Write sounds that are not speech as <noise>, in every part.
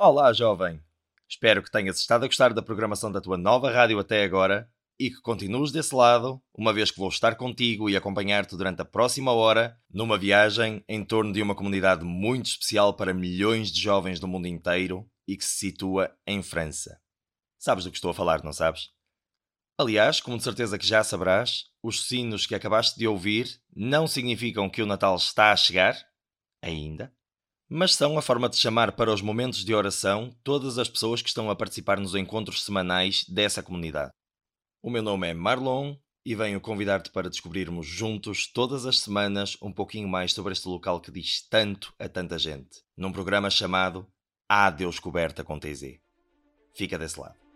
Olá, jovem! Espero que tenhas estado a gostar da programação da tua nova rádio até agora e que continues desse lado, uma vez que vou estar contigo e acompanhar-te durante a próxima hora numa viagem em torno de uma comunidade muito especial para milhões de jovens do mundo inteiro e que se situa em França. Sabes do que estou a falar, não sabes? Aliás, como de certeza que já saberás, os sinos que acabaste de ouvir não significam que o Natal está a chegar, ainda, mas são a forma de chamar para os momentos de oração todas as pessoas que estão a participar nos encontros semanais dessa comunidade. O meu nome é Marlon e venho convidar-te para descobrirmos juntos todas as semanas um pouquinho mais sobre este local que diz tanto a tanta gente, num programa chamado A Deus Coberta com TZ. Fica desse lado.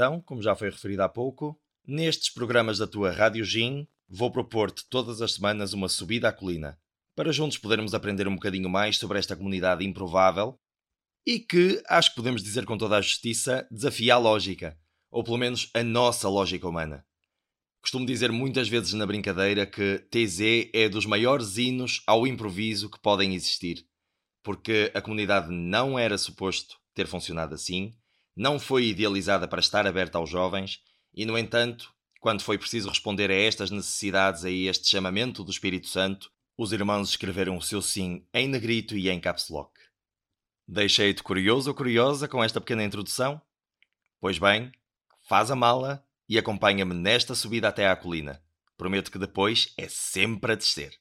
Então, como já foi referido há pouco, nestes programas da tua Rádio Gin, vou propor-te todas as semanas uma subida à colina, para juntos podermos aprender um bocadinho mais sobre esta comunidade improvável e que, acho que podemos dizer com toda a justiça, desafia a lógica, ou pelo menos a nossa lógica humana. Costumo dizer muitas vezes na brincadeira que TZ é dos maiores hinos ao improviso que podem existir, porque a comunidade não era suposto ter funcionado assim não foi idealizada para estar aberta aos jovens e, no entanto, quando foi preciso responder a estas necessidades, a este chamamento do Espírito Santo, os irmãos escreveram o seu sim em negrito e em caps lock. Deixei-te curioso ou curiosa com esta pequena introdução? Pois bem, faz a mala e acompanha-me nesta subida até à colina. Prometo que depois é sempre a descer.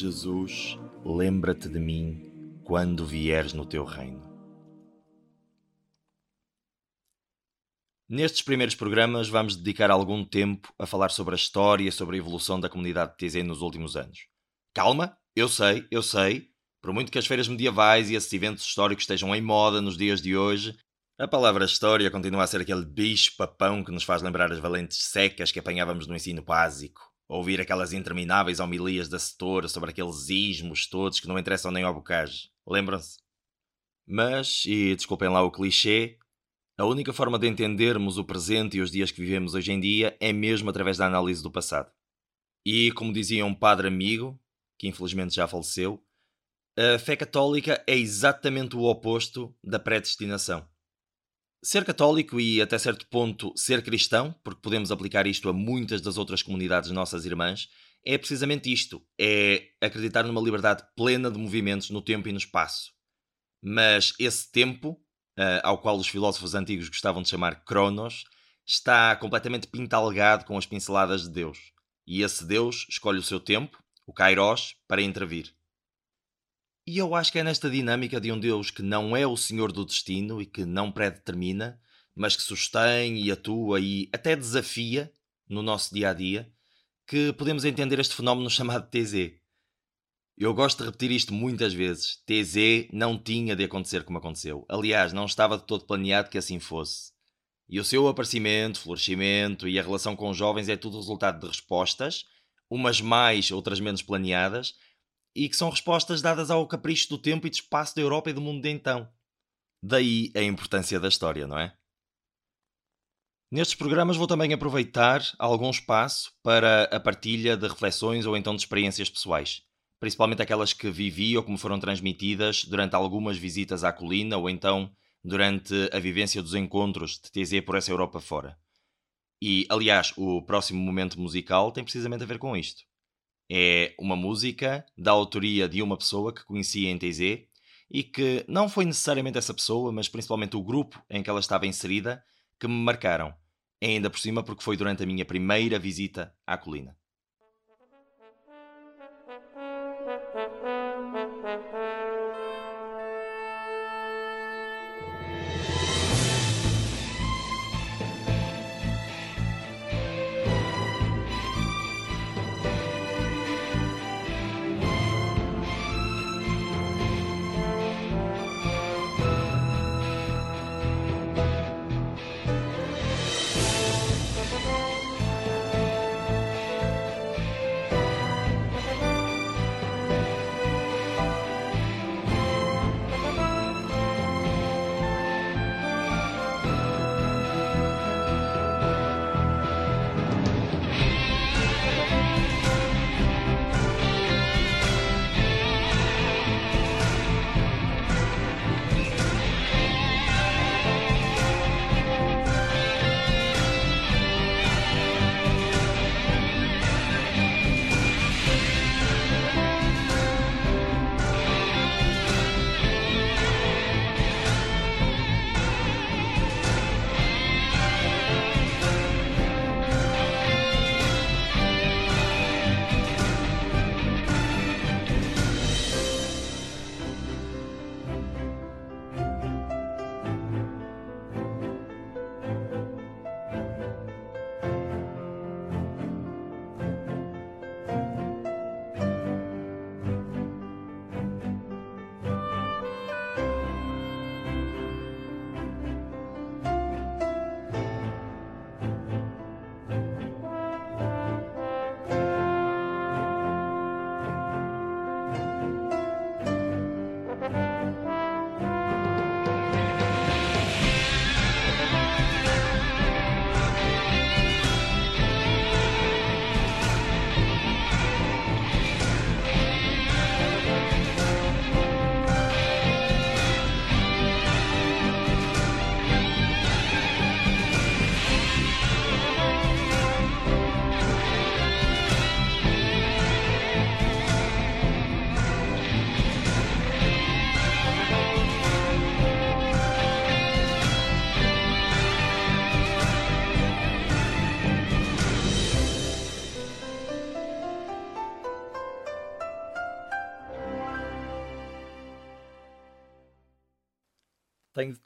Jesus, lembra-te de mim quando vieres no teu reino. Nestes primeiros programas, vamos dedicar algum tempo a falar sobre a história e sobre a evolução da comunidade de TZ nos últimos anos. Calma, eu sei, eu sei. Por muito que as feiras medievais e esses eventos históricos estejam em moda nos dias de hoje, a palavra história continua a ser aquele bicho papão que nos faz lembrar as valentes secas que apanhávamos no ensino básico. Ouvir aquelas intermináveis homilias da setora sobre aqueles ismos todos que não interessam nem ao bocage. Lembram-se? Mas, e desculpem lá o clichê, a única forma de entendermos o presente e os dias que vivemos hoje em dia é mesmo através da análise do passado. E, como dizia um padre amigo, que infelizmente já faleceu, a fé católica é exatamente o oposto da predestinação. Ser católico e, até certo ponto, ser cristão, porque podemos aplicar isto a muitas das outras comunidades nossas irmãs, é precisamente isto: é acreditar numa liberdade plena de movimentos no tempo e no espaço. Mas esse tempo, uh, ao qual os filósofos antigos gostavam de chamar Cronos, está completamente pintalgado com as pinceladas de Deus. E esse Deus escolhe o seu tempo, o Kairos, para intervir. E eu acho que é nesta dinâmica de um Deus que não é o Senhor do destino e que não predetermina, mas que sustém e atua e até desafia no nosso dia a dia, que podemos entender este fenómeno <laughs> chamado TZ. Eu gosto de repetir isto muitas vezes. TZ não tinha de acontecer como aconteceu. Aliás, não estava de todo planeado que assim fosse. E o seu aparecimento, florescimento e a relação com os jovens é tudo resultado de respostas, umas mais, outras menos planeadas, e que são respostas dadas ao capricho do tempo e de espaço da Europa e do mundo de então. Daí a importância da história, não é? Nestes programas vou também aproveitar algum espaço para a partilha de reflexões ou então de experiências pessoais, principalmente aquelas que vivi ou que me foram transmitidas durante algumas visitas à colina ou então durante a vivência dos encontros de TZ por essa Europa fora. E, aliás, o próximo momento musical tem precisamente a ver com isto. É uma música da autoria de uma pessoa que conhecia em TZ e que não foi necessariamente essa pessoa, mas principalmente o grupo em que ela estava inserida, que me marcaram. Ainda por cima, porque foi durante a minha primeira visita à colina.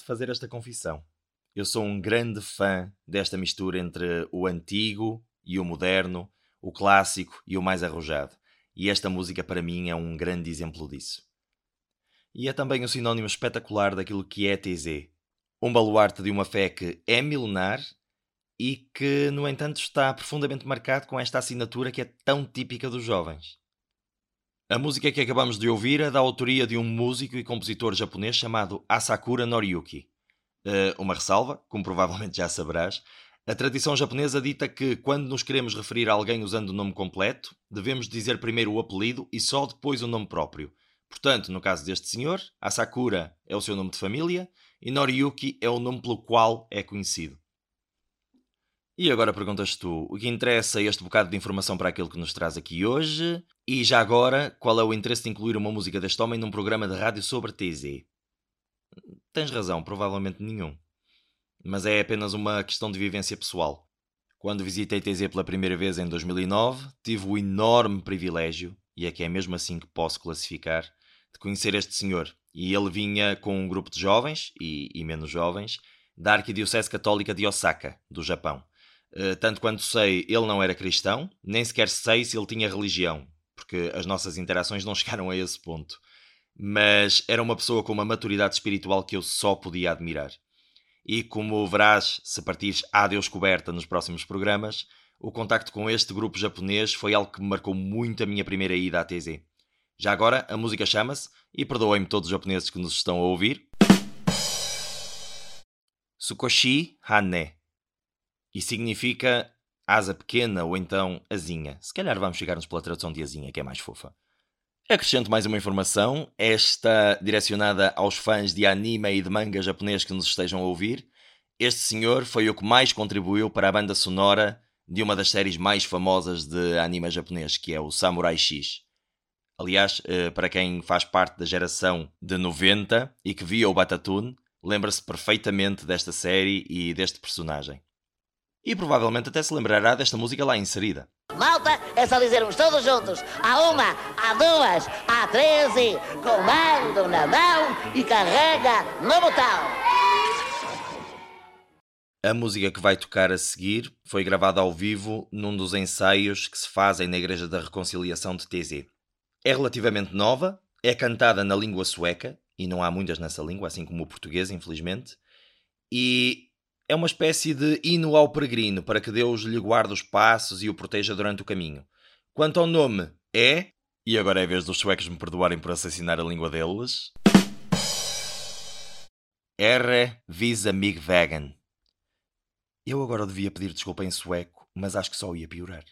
De fazer esta confissão. Eu sou um grande fã desta mistura entre o antigo e o moderno, o clássico e o mais arrojado. E esta música para mim é um grande exemplo disso. E é também um sinónimo espetacular daquilo que é TZ. Um baluarte de uma fé que é milenar e que, no entanto, está profundamente marcado com esta assinatura que é tão típica dos jovens. A música que acabamos de ouvir é da autoria de um músico e compositor japonês chamado Asakura Noriyuki. Uh, uma ressalva, como provavelmente já saberás, a tradição japonesa dita que, quando nos queremos referir a alguém usando o nome completo, devemos dizer primeiro o apelido e só depois o nome próprio. Portanto, no caso deste senhor, Asakura é o seu nome de família e Noriyuki é o nome pelo qual é conhecido. E agora perguntas tu, o que interessa este bocado de informação para aquilo que nos traz aqui hoje? E já agora, qual é o interesse de incluir uma música deste homem num programa de rádio sobre TZ? Tens razão, provavelmente nenhum. Mas é apenas uma questão de vivência pessoal. Quando visitei TZ pela primeira vez em 2009, tive o enorme privilégio, e é que é mesmo assim que posso classificar, de conhecer este senhor. E ele vinha com um grupo de jovens, e, e menos jovens, da Arquidiocese Católica de Osaka, do Japão. Eh, tanto quanto sei, ele não era cristão, nem sequer sei se ele tinha religião, porque as nossas interações não <laughs> chegaram a esse ponto. Mas era uma pessoa com uma maturidade espiritual que eu só podia admirar. E como verás, se partires à Deus coberta nos próximos programas, o contacto com este grupo japonês foi algo que me marcou muito a minha primeira ida à TZ. Já agora, a música chama-se, e perdoem-me todos os japoneses que nos estão a ouvir, Sukoshi Hane e significa asa pequena ou então asinha. Se calhar vamos chegar-nos pela tradução de asinha, que é mais fofa. Acrescento mais uma informação, esta direcionada aos fãs de anime e de manga japonês que nos estejam a ouvir. Este senhor foi o que mais contribuiu para a banda sonora de uma das séries mais famosas de anime japonês, que é o Samurai X. Aliás, eh, para quem faz parte da geração de 90 e que via o Batatune, lembra-se perfeitamente desta série e deste personagem. E provavelmente até se lembrará desta música lá inserida. Malta, é só dizermos todos juntos: há uma, há duas, há treze, comando na mão e carrega no botão. A música que vai tocar a seguir foi gravada ao vivo num dos ensaios que se fazem na Igreja da Reconciliação de TZ. É relativamente nova, é cantada na língua sueca, e não há muitas nessa língua, assim como o português, infelizmente, e é uma espécie de hino ao peregrino para que Deus lhe guarde os passos e o proteja durante o caminho. Quanto ao nome, é. E agora é vez dos suecos me perdoarem por assassinar a língua deles. R. Visa Mig Vegan. Eu agora devia pedir desculpa em sueco, mas acho que só ia piorar.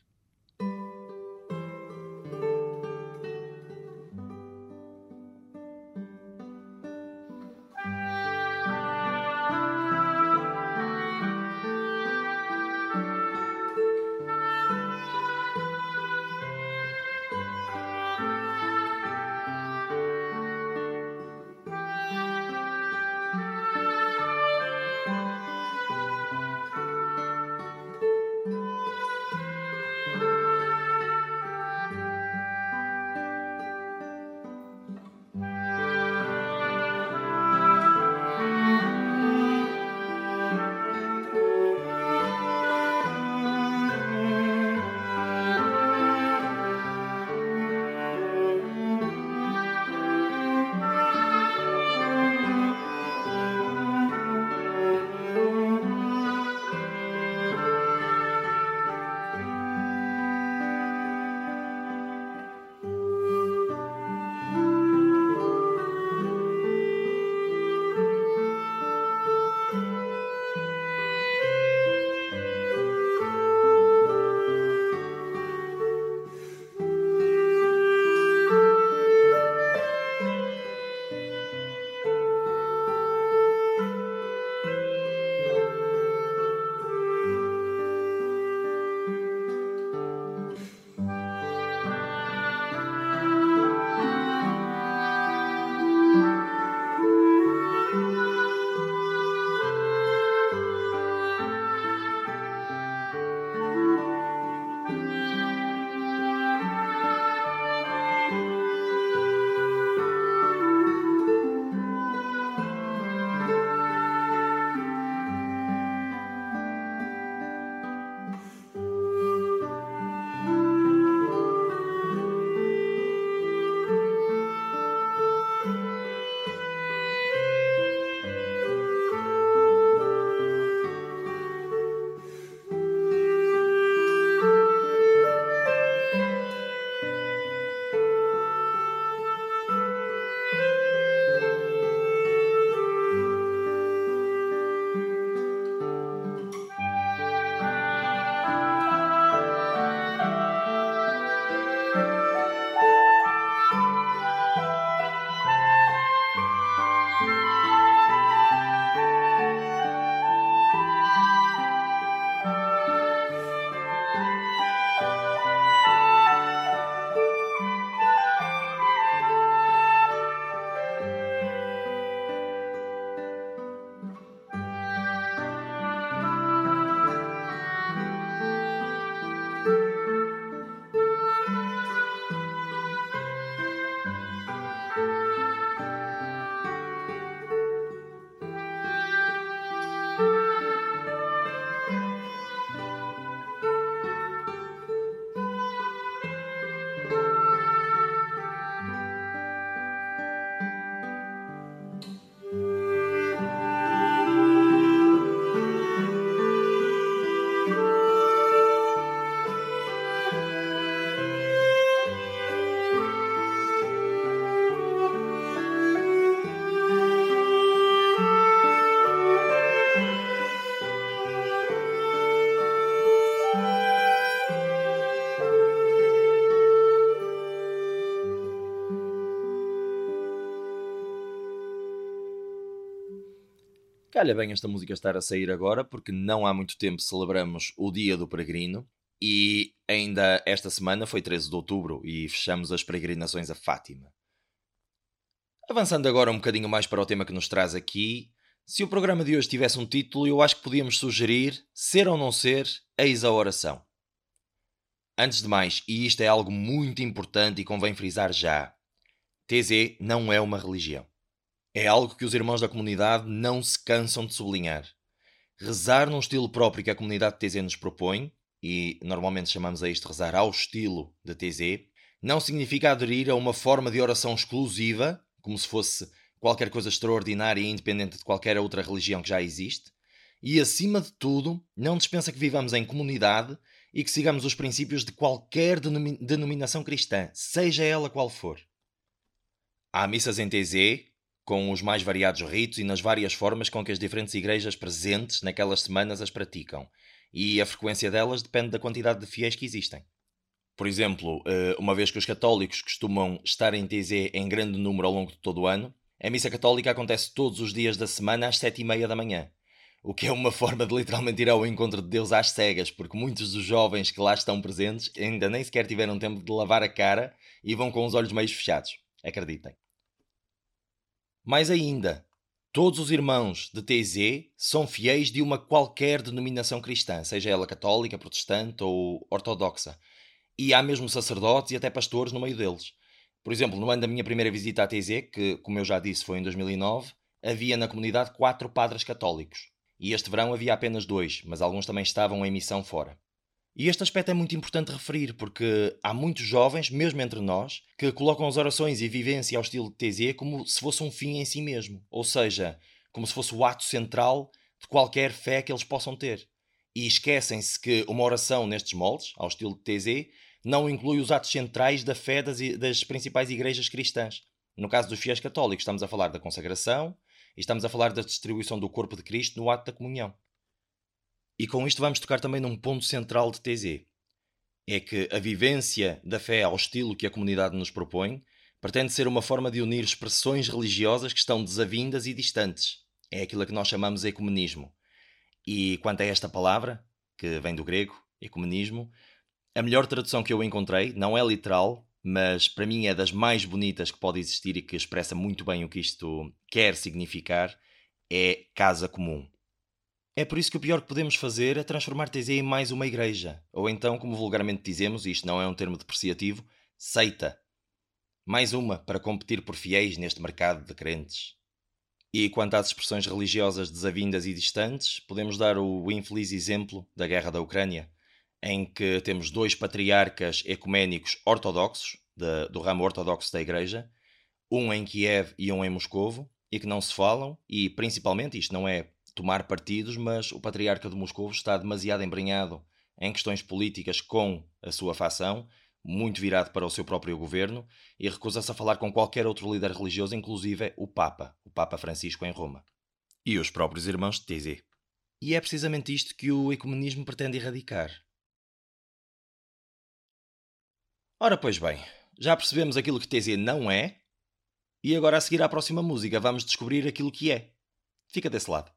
Calha bem esta música estar a sair agora, porque não há muito tempo celebramos o Dia do Peregrino e ainda esta semana foi 13 de outubro e fechamos as peregrinações a Fátima. Avançando agora um bocadinho mais para o tema que nos traz aqui, se o programa de hoje tivesse um título, eu acho que podíamos sugerir Ser ou não ser, eis a oração. Antes de mais, e isto é algo muito importante e convém frisar já, TZ não é uma religião. É algo que os irmãos da comunidade não se cansam de sublinhar. Rezar num estilo próprio que a comunidade de TZ nos propõe, e normalmente chamamos a isto rezar ao estilo de TZ, não significa aderir a uma forma de oração exclusiva, como se fosse qualquer coisa extraordinária e independente de qualquer outra religião que já existe, e acima de tudo, não dispensa que vivamos em comunidade e que sigamos os princípios de qualquer denominação cristã, seja ela qual for. Há missas em TZ, com os mais variados ritos e nas várias formas com que as diferentes igrejas presentes naquelas semanas as praticam, e a frequência delas depende da quantidade de fiéis que existem. Por exemplo, eh, uma vez que os católicos costumam estar em TZ em grande número ao longo de todo o ano, a missa católica acontece todos os dias da semana às sete e meia da manhã, o que é uma <laughs> forma de literalmente ir ao encontro de Deus às cegas, porque muitos dos jovens que lá estão presentes ainda nem sequer tiveram tempo de lavar a cara e vão com os olhos meio fechados. Acreditem. Mais ainda, todos os irmãos de TZ são fiéis de uma qualquer denominação cristã, seja ela católica, protestante ou ortodoxa. E há mesmo sacerdotes e até pastores no meio deles. Por exemplo, no ano da minha primeira visita à TZ, que, como eu já disse, foi em 2009, havia na comunidade quatro padres católicos. E este verão havia apenas dois, mas alguns também estavam em missão fora. E este aspecto é muito importante referir, porque há muitos jovens, mesmo entre nós, que colocam as orações e vivência ao estilo de TZ como se fosse um fim em si mesmo, ou seja, como se fosse o ato central de qualquer fé que eles possam ter. E esquecem-se que uma oração nestes moldes, ao estilo de TZ, não inclui os atos centrais da fé das, das principais igrejas cristãs. No caso dos fiéis católicos, estamos a falar da consagração e estamos a falar da distribuição do corpo de Cristo no ato da comunhão. E com isto vamos tocar também num ponto central de TZ. É que a vivência da fé ao estilo que a comunidade nos propõe pretende ser uma forma de unir expressões religiosas que estão desavindas e distantes. É aquilo que nós chamamos de ecumenismo. E quanto a esta palavra, que vem do grego, ecumenismo, a melhor tradução que eu encontrei, não é literal, mas para mim é das mais bonitas que pode existir e que expressa muito bem o que isto quer significar, é casa comum. É por isso que o pior que podemos fazer é transformar TZ em mais uma igreja, ou então, como vulgarmente dizemos, e isto não é um termo depreciativo, seita. Mais uma para competir por fiéis neste mercado de crentes. E quanto às expressões religiosas desavindas e distantes, podemos dar o infeliz exemplo da guerra da Ucrânia, em que temos dois patriarcas ecuménicos ortodoxos, de, do ramo ortodoxo da Igreja, um em Kiev e um em Moscovo, e que não se falam, e principalmente, isto não é tomar partidos, mas o patriarca de Moscou está demasiado embrenhado em questões políticas com a sua facção, muito virado para o seu próprio governo, e recusa-se a falar com qualquer outro líder religioso, inclusive o Papa, o Papa Francisco em Roma. E os próprios irmãos de TZ. E é precisamente isto que o ecumenismo pretende erradicar. Ora, pois bem, já percebemos aquilo que TZ não é, e agora a seguir à próxima música vamos descobrir aquilo que é. Fica desse lado.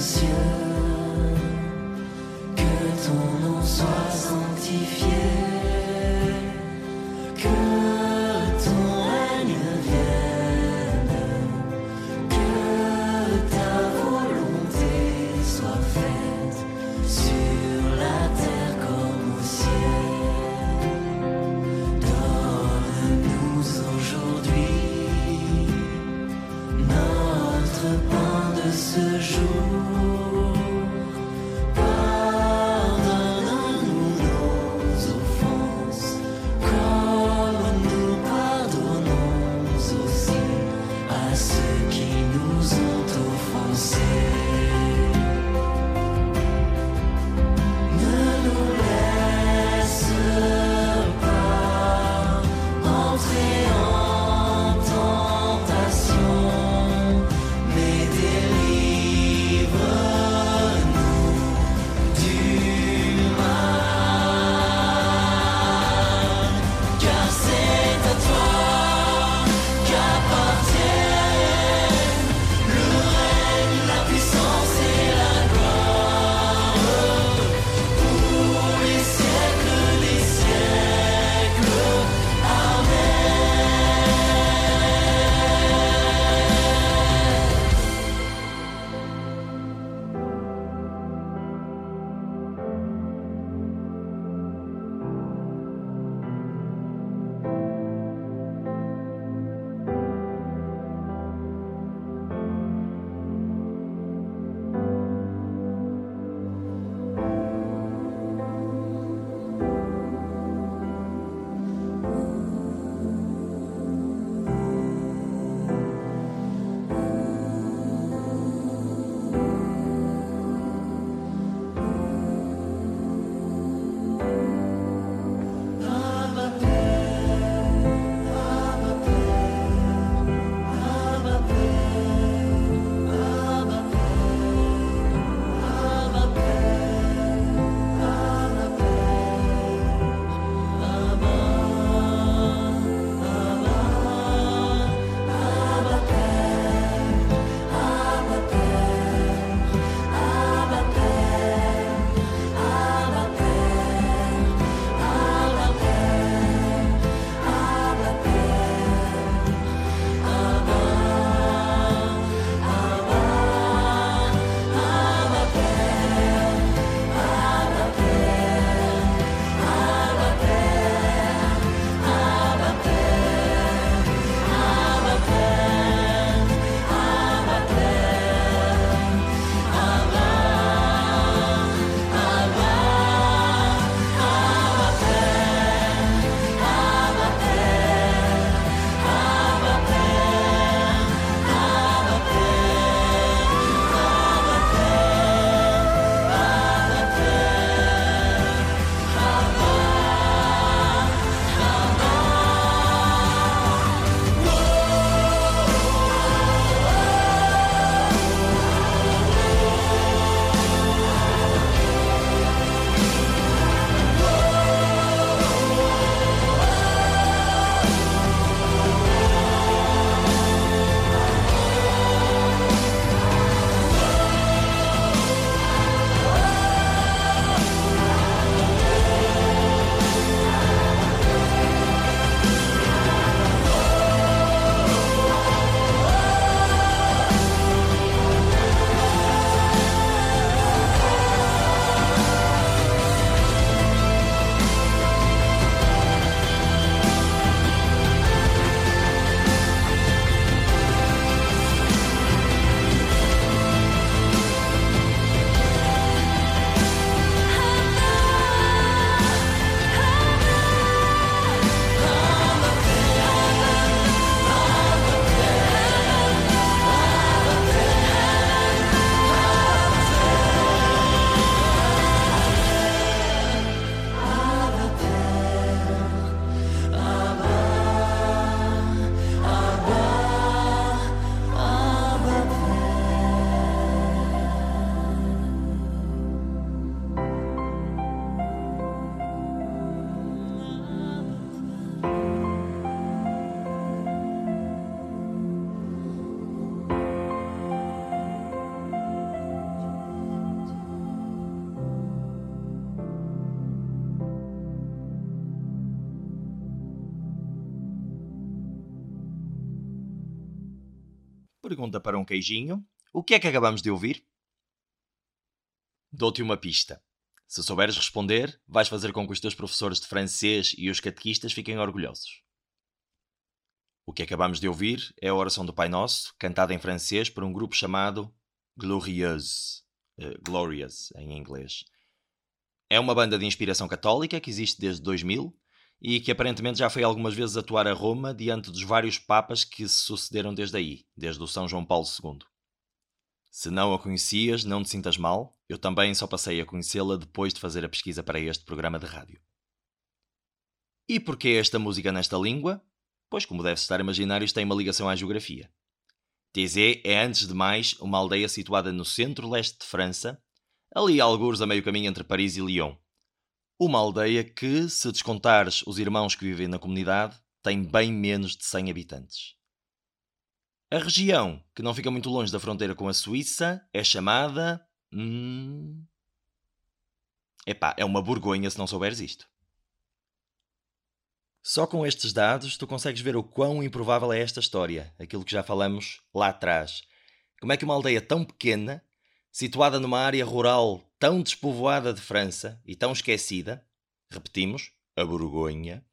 Que pergunta para um queijinho: O que é que acabamos de ouvir? Dou-te uma pista. Se souberes responder, vais fazer com que os teus professores de francês e os catequistas fiquem orgulhosos. O que acabamos de ouvir é a oração do Pai Nosso, cantada em francês por um grupo chamado Glorieuse, uh, Glorious em inglês. É uma banda de inspiração católica que existe desde 2000 e que aparentemente já foi algumas vezes atuar a Roma diante dos vários papas que se sucederam desde aí, desde o São João Paulo II. Se não a conhecias, não te sintas mal, eu também só passei a conhecê-la depois de fazer a pesquisa para este programa de rádio. E porquê esta música nesta língua? Pois, como deve estar a imaginar, isto tem uma ligação à geografia. Thésée é, antes de mais, uma aldeia situada no centro-leste de França, ali alguns a meio caminho entre Paris e Lyon. Uma aldeia que, se descontares os irmãos que vivem na comunidade, tem bem menos de 100 habitantes. A região, que não fica muito longe da fronteira com a Suíça, é chamada. Hum... Epá, é uma Borgonha se não souberes isto. Só com estes dados tu consegues ver o quão improvável é esta história, aquilo que já falamos lá atrás. Como é que uma aldeia tão pequena, situada numa área rural tão despovoada de França e tão esquecida, repetimos, a Borgonha,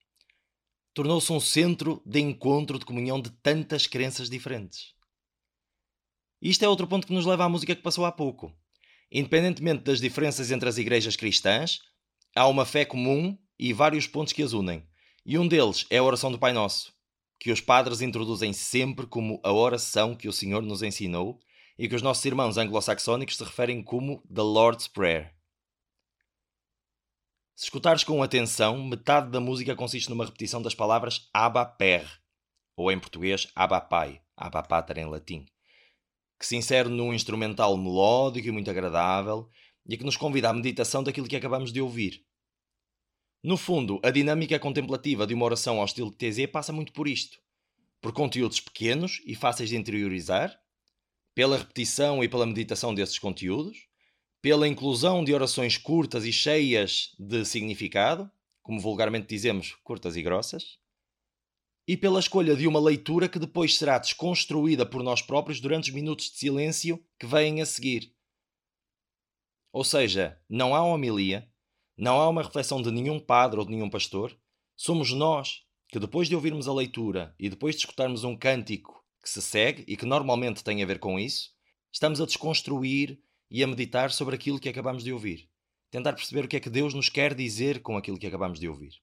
tornou-se um centro de encontro, de comunhão de tantas crenças diferentes. Isto é outro ponto que nos leva à música que passou há pouco. Independentemente das diferenças entre as igrejas cristãs, há uma fé comum e vários pontos que as unem. E um deles é a oração do Pai Nosso, que os padres introduzem sempre como a oração que o Senhor nos ensinou e que os nossos irmãos anglo-saxónicos se referem como the Lord's Prayer. Se escutares com atenção, metade da música consiste numa repetição das palavras Abba Per, ou em português Abba Pai, Abba Pater em latim, que se insere num instrumental melódico e muito agradável e que nos convida à meditação daquilo que acabamos de ouvir. No fundo, a dinâmica contemplativa de uma oração ao estilo de TZ passa muito por isto. Por conteúdos pequenos e fáceis de interiorizar, pela repetição e pela meditação desses conteúdos, pela inclusão de orações curtas e cheias de significado, como vulgarmente dizemos, curtas e grossas, e pela escolha de uma leitura que depois será desconstruída por nós próprios durante os minutos de silêncio que vêm a seguir. Ou seja, não há homilia, não há uma reflexão de nenhum padre ou de nenhum pastor, somos nós que depois de ouvirmos a leitura e depois de escutarmos um cântico que se segue e que normalmente tem a ver com isso, estamos a desconstruir e a meditar sobre aquilo que acabamos de ouvir. Tentar perceber o que é que Deus nos quer dizer com aquilo que acabamos de ouvir.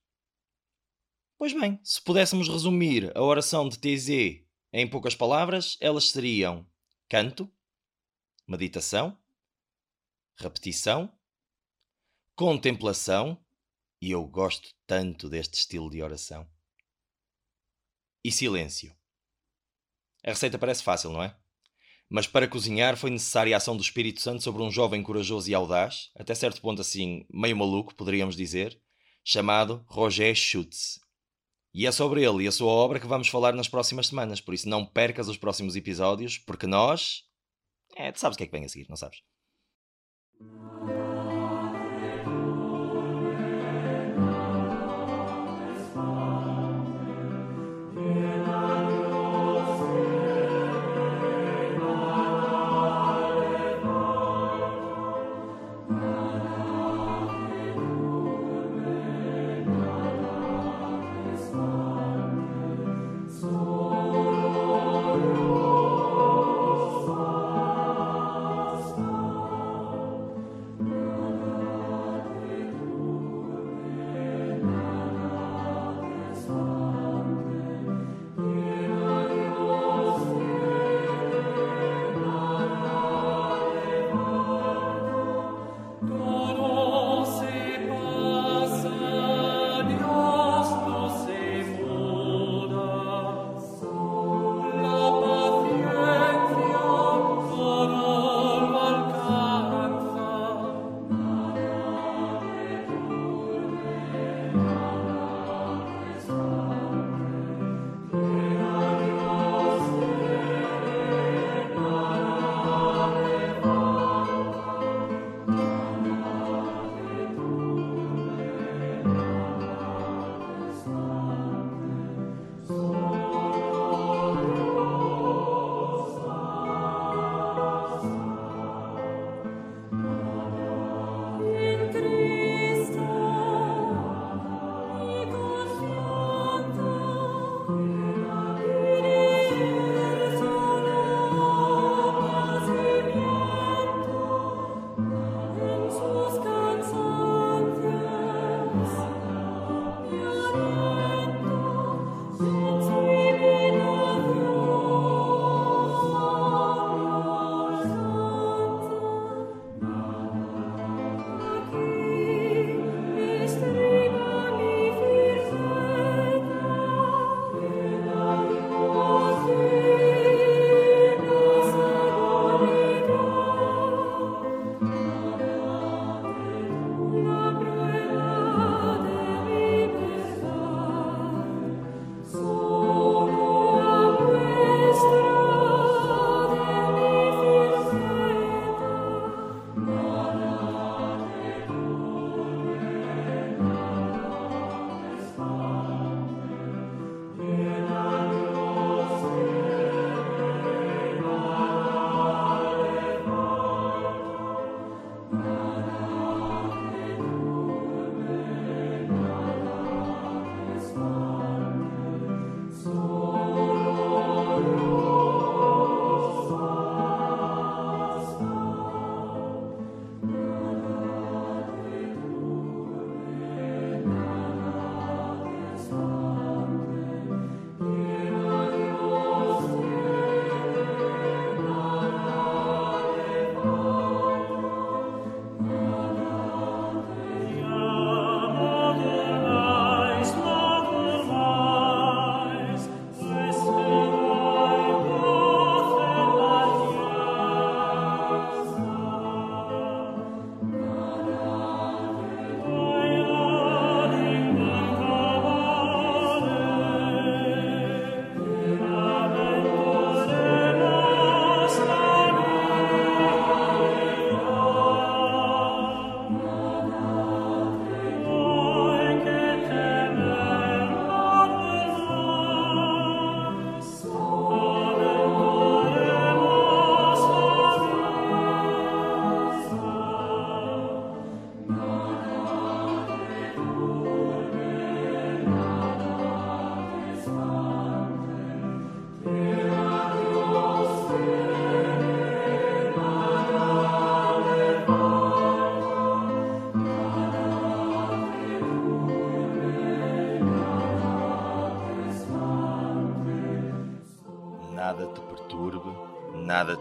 Pois bem, se pudéssemos resumir a oração de TZ em poucas palavras, elas seriam canto, meditação, repetição, contemplação, e eu gosto tanto deste estilo de oração, e silêncio. A receita parece fácil, não é? Mas para cozinhar foi necessária a ação do Espírito Santo sobre um jovem corajoso e audaz, até certo ponto assim, meio maluco, poderíamos dizer, chamado Roger Schutz. E é sobre ele e a sua obra que vamos falar nas próximas semanas, por isso não percas os próximos episódios, porque nós. É, tu sabes o que é que vem a seguir, não sabes?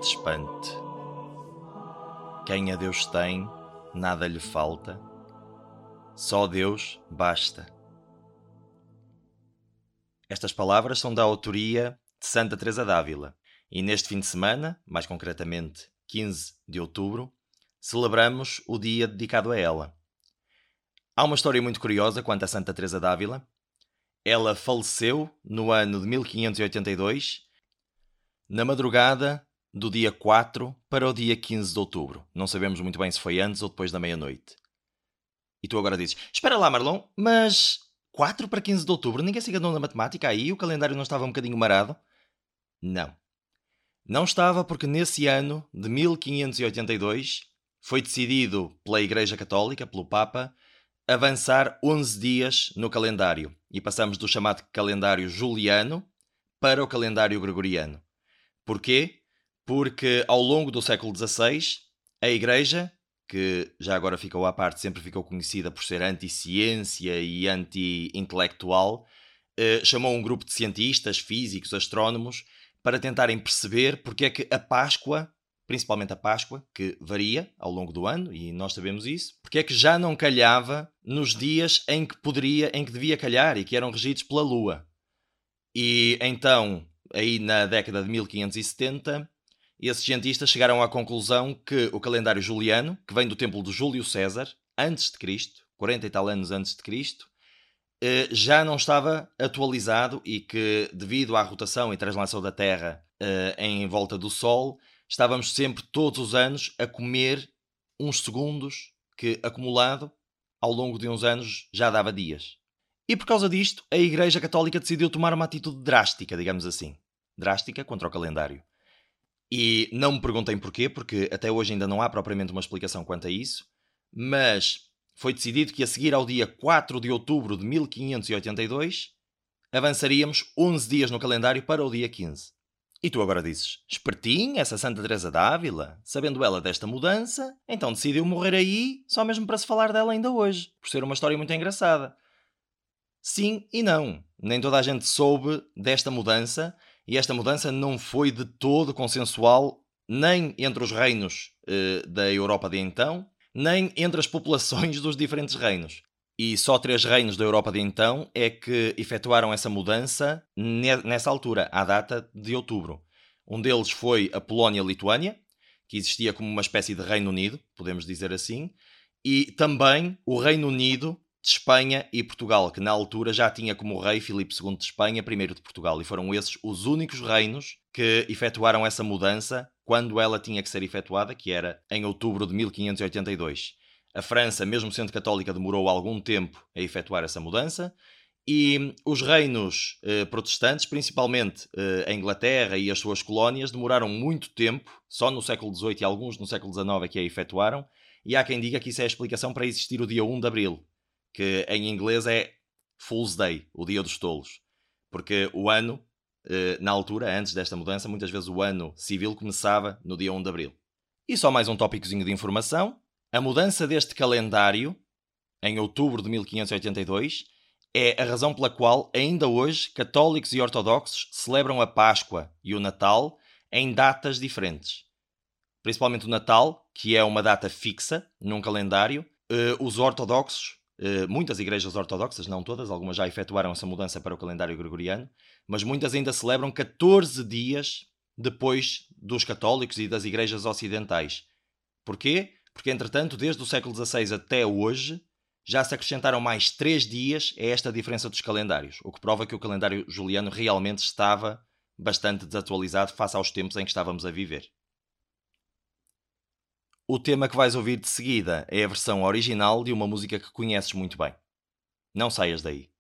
Te espante. Quem a Deus tem, nada lhe falta. Só Deus basta. Estas palavras são da autoria de Santa Teresa d'Ávila e neste fim de semana, mais concretamente 15 de outubro, celebramos o dia dedicado a ela. Há uma história muito curiosa quanto a Santa Teresa d'Ávila. Ela faleceu no ano de 1582, na madrugada do dia 4 para o dia 15 de outubro. Não sabemos muito bem se foi antes ou depois da meia-noite. E tu agora dizes: Espera lá, Marlon, mas 4 para 15 de outubro? Ninguém se enganou na matemática aí? O calendário não estava um bocadinho marado? Não. Não estava porque nesse ano de 1582 foi decidido pela Igreja Católica, pelo Papa, avançar 11 dias no calendário e passamos do chamado calendário juliano para o calendário gregoriano. Porquê? Porque ao longo do século XVI, a Igreja, que já agora ficou à parte, sempre ficou conhecida por ser anti-ciência e anti-intelectual, eh, chamou um grupo de cientistas, físicos, astrónomos para tentarem perceber porque é que a Páscoa, principalmente a Páscoa, que varia ao longo do ano, e nós sabemos isso, porque é que já não calhava nos dias em que poderia, em que devia calhar e que eram regidos pela Lua. E então, aí na década de 1570, esses cientistas chegaram à conclusão que o calendário juliano, que vem do tempo de Júlio César, antes de Cristo, 40 e tal anos antes de Cristo, eh, já não estava atualizado e que, devido à rotação e translação da Terra eh, em volta do Sol, estávamos sempre, todos os anos, a comer uns segundos que, acumulado, ao longo de uns anos, já dava dias. E por causa disto, a Igreja Católica decidiu tomar uma atitude drástica, digamos assim. Drástica contra o calendário. E não me perguntem porquê, porque até hoje ainda não há propriamente uma explicação quanto a isso, mas foi decidido que a seguir ao dia 4 de outubro de 1582 avançaríamos 11 dias no calendário para o dia 15. E tu agora dizes, espertinha essa Santa Teresa d'Ávila, sabendo ela desta mudança, então decidiu morrer aí só mesmo para se falar dela ainda hoje, por ser uma história muito engraçada. Sim e não. Nem toda a gente soube desta mudança, e esta mudança não foi de todo consensual nem entre os reinos eh, da Europa de então, nem entre as populações dos diferentes reinos. E só três reinos da Europa de então é que efetuaram essa mudança nessa altura, à data de outubro. Um deles foi a Polónia-Lituânia, que existia como uma espécie de Reino Unido, podemos dizer assim, e também o Reino Unido de Espanha e Portugal, que na altura já tinha como rei Filipe II de Espanha, primeiro de Portugal, e foram esses os únicos reinos que efetuaram essa mudança quando ela tinha que ser efetuada, que era em outubro de 1582. A França, mesmo sendo católica, demorou algum tempo a efetuar essa mudança, e os reinos eh, protestantes, principalmente eh, a Inglaterra e as suas colónias, demoraram muito tempo, só no século XVIII e alguns no século XIX é que a efetuaram, e há quem diga que isso é a explicação para existir o dia 1 de Abril, que em inglês é Fool's Day, o Dia dos Tolos, porque o ano, eh, na altura, antes desta mudança, muitas vezes o ano civil começava no dia 1 de Abril. E só mais um tópicozinho de informação: a mudança deste calendário, em outubro de 1582, é a razão pela qual, ainda hoje, católicos e ortodoxos celebram a Páscoa e o Natal em datas diferentes. Principalmente o Natal, que é uma data fixa num calendário, eh, os ortodoxos muitas igrejas ortodoxas, não todas, algumas já efetuaram essa mudança para o calendário gregoriano, mas muitas ainda celebram 14 dias depois dos católicos e das igrejas ocidentais. Porquê? Porque, entretanto, desde o século XVI até hoje, já se acrescentaram mais três dias a esta diferença dos calendários, o que prova que o calendário juliano realmente estava bastante desatualizado face aos tempos em que estávamos a viver. O tema que vais ouvir de seguida é a versão original de uma música que conheces muito bem. Não saias daí.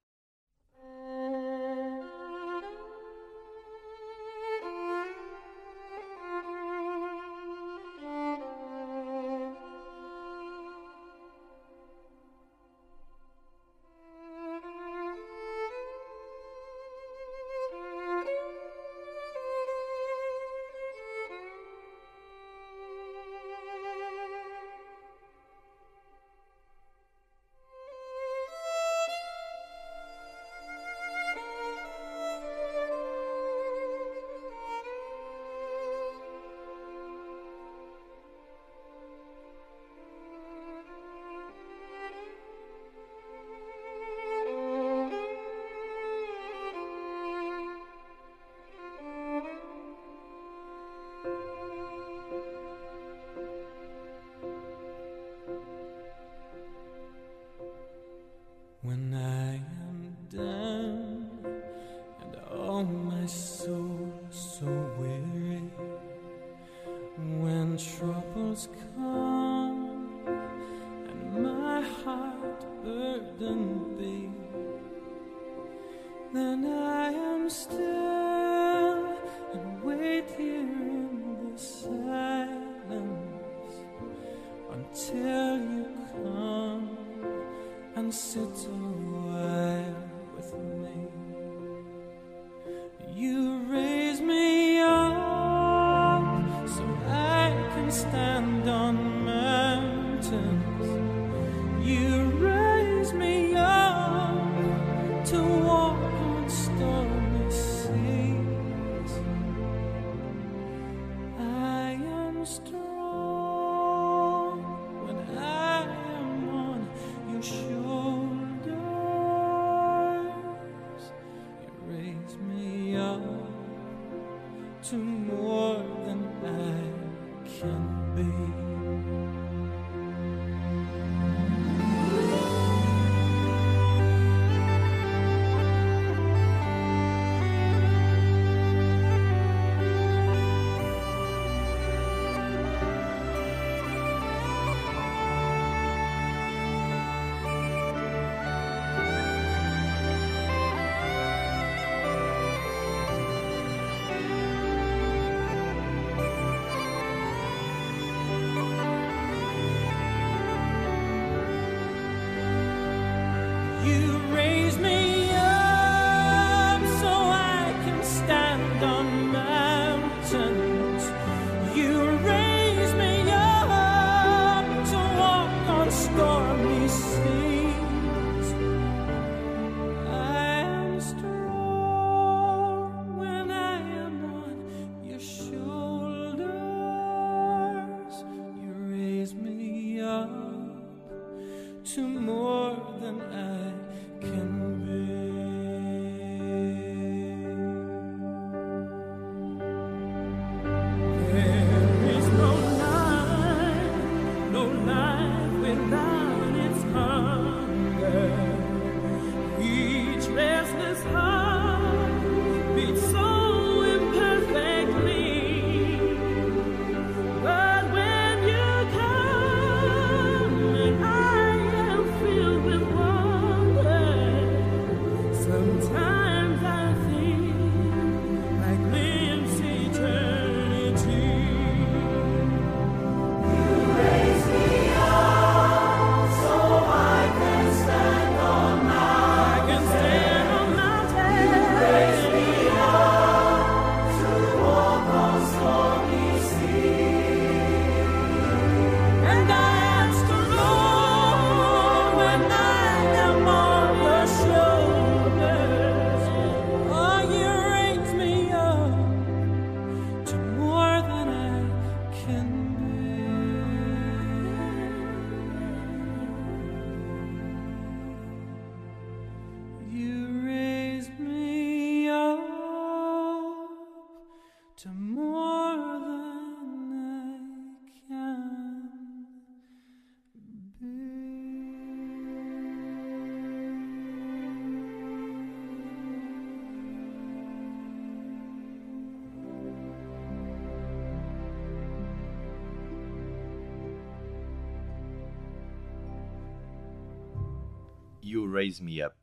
Raise Me Up.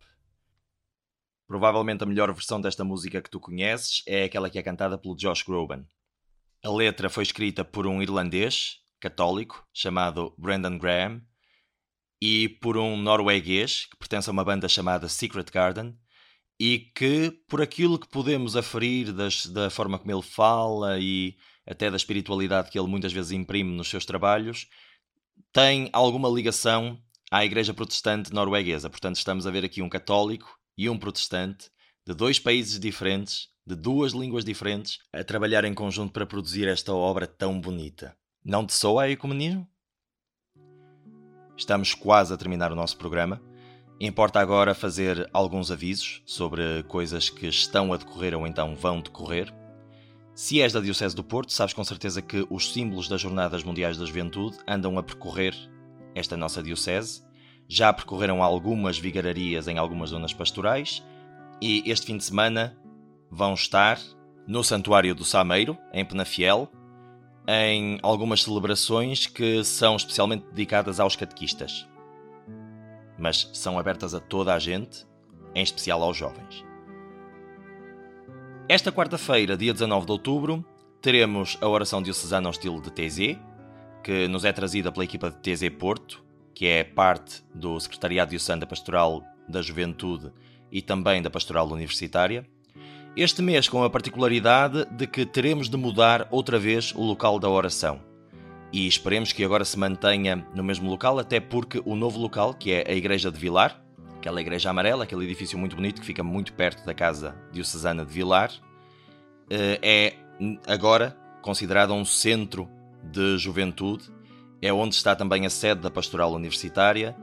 Provavelmente a melhor versão desta música que tu conheces é aquela que é cantada pelo Josh Groban. A letra foi escrita por um irlandês católico chamado Brendan Graham e por um norueguês que pertence a uma banda chamada Secret Garden e que, por aquilo que podemos aferir das, da forma como ele fala e até da espiritualidade que ele muitas vezes imprime nos seus trabalhos, tem alguma ligação à Igreja Protestante norueguesa. Portanto, estamos a ver aqui um católico e um protestante de dois países diferentes, de duas línguas diferentes, a trabalhar em conjunto para produzir esta obra tão bonita. Não te soa a ecumenismo? Estamos quase a terminar o nosso programa. Importa agora fazer alguns avisos sobre coisas que estão a decorrer ou então vão decorrer. Se és da Diocese do Porto, sabes com certeza que os símbolos das Jornadas Mundiais da Juventude andam a percorrer esta nossa Diocese. já percorreram algumas vigararias em algumas zonas pastorais e este fim de semana vão estar no Santuário do Sameiro, em Penafiel, em algumas celebrações que são especialmente dedicadas aos catequistas. Mas são abertas a toda a gente, em especial aos jovens. Esta quarta-feira, dia 19 de outubro, teremos a oração diocesana ao estilo de TZ, que nos é trazida pela equipa de TZ Porto, que é parte do Secretariado Diocesano da Pastoral da Juventude e também da Pastoral Universitária. Este mês com a particularidade de que teremos de mudar outra vez o local da oração. E esperemos que agora se mantenha no mesmo local, até porque o novo local, que é a Igreja de Vilar, aquela igreja amarela, aquele edifício muito bonito que fica muito perto da casa diocesana de Vilar, eh, é agora considerado um centro de juventude, é onde está também a sede da Pastoral Universitária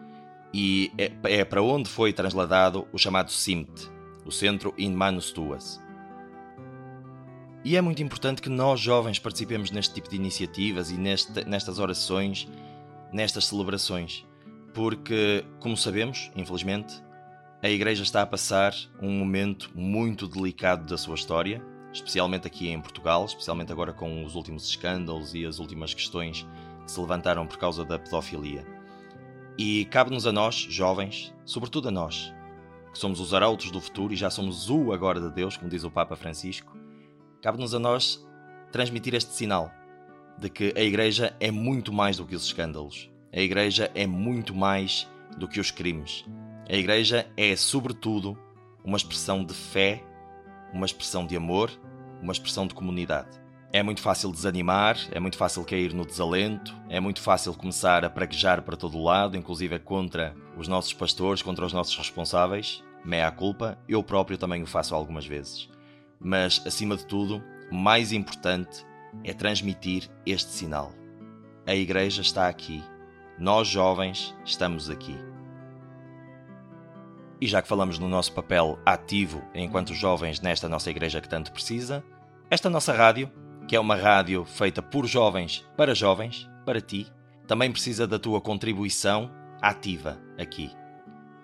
e é, é para onde foi trasladado o chamado CIMT, o Centro In Manus Tuas. E é muito importante que nós jovens participemos neste tipo de iniciativas e neste, nestas orações, nestas celebrações, porque, como sabemos, infelizmente, a Igreja está a passar um momento muito delicado da sua história, especialmente aqui em Portugal, especialmente agora com os últimos escândalos e as últimas questões que se levantaram por causa da pedofilia. E cabe-nos a nós, jovens, sobretudo a nós, que somos os arautos do futuro e já somos o agora de Deus, como diz o Papa Francisco, cabe-nos a nós transmitir este sinal de que a Igreja é muito mais do que os escândalos. A Igreja é muito mais do que os crimes. A Igreja é, sobretudo, uma expressão de fé, uma expressão de amor, uma expressão de comunidade. É muito fácil desanimar, é muito fácil cair no desalento, é muito fácil começar a praguejar para todo lado, inclusive contra os nossos pastores, contra os nossos responsáveis. Meia culpa, eu próprio também o faço algumas vezes. Mas, acima de tudo, o mais importante é transmitir este sinal. A Igreja está aqui. Nós, jovens, estamos aqui. E já que falamos no nosso papel ativo enquanto jovens nesta nossa Igreja que tanto precisa, esta nossa rádio que é uma rádio feita por jovens para jovens, para ti, também precisa da tua contribuição ativa aqui.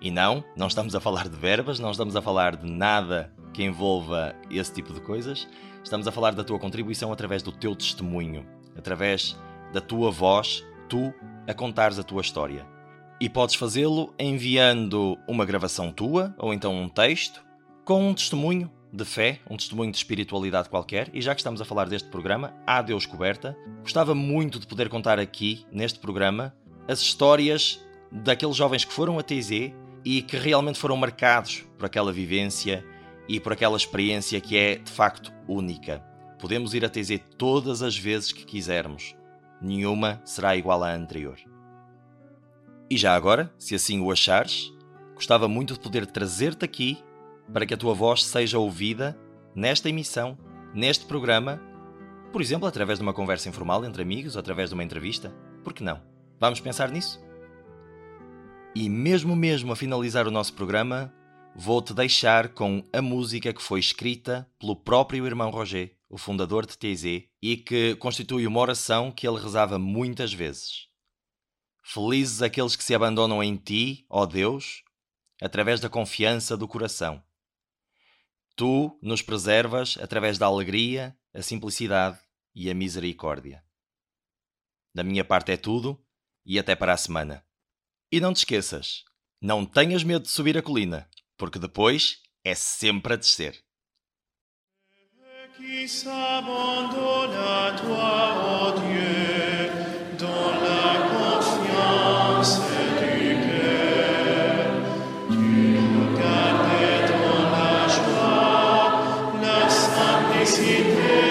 E não, não estamos a falar de verbas, não estamos a falar de nada que envolva esse tipo de coisas. Estamos a falar da tua contribuição através do teu testemunho, através da tua voz, tu a contares a tua história. E podes fazê-lo enviando uma gravação tua ou então um texto com um testemunho de fé, um testemunho de espiritualidade qualquer, e já que estamos a falar deste programa, Há Deus Coberta, gostava muito de poder contar aqui, neste programa, as histórias daqueles jovens que foram a TZ e que realmente foram marcados por aquela vivência e por aquela experiência que é de facto única. Podemos ir a TZ todas as vezes que quisermos, nenhuma será igual à anterior. E já agora, se assim o achares, gostava muito de poder trazer-te aqui para que a tua voz seja ouvida nesta emissão, neste programa, por exemplo, através de uma conversa informal entre amigos, através de uma entrevista. Por que não? Vamos pensar nisso? E mesmo mesmo a finalizar o nosso programa, vou-te deixar com a música que foi escrita pelo próprio irmão Roger, o fundador de TZ, e que constitui uma oração que ele rezava muitas vezes. Felizes aqueles que se abandonam em ti, ó Deus, através da confiança do coração. Tu nos preservas através da alegria, a simplicidade e a misericórdia. Da minha parte é tudo e até para a semana. E não te esqueças, não tenhas medo de subir a colina, porque depois é sempre a descer. Dieu, C'est du cœur, tu nous gardais dans la joie, la sanctification.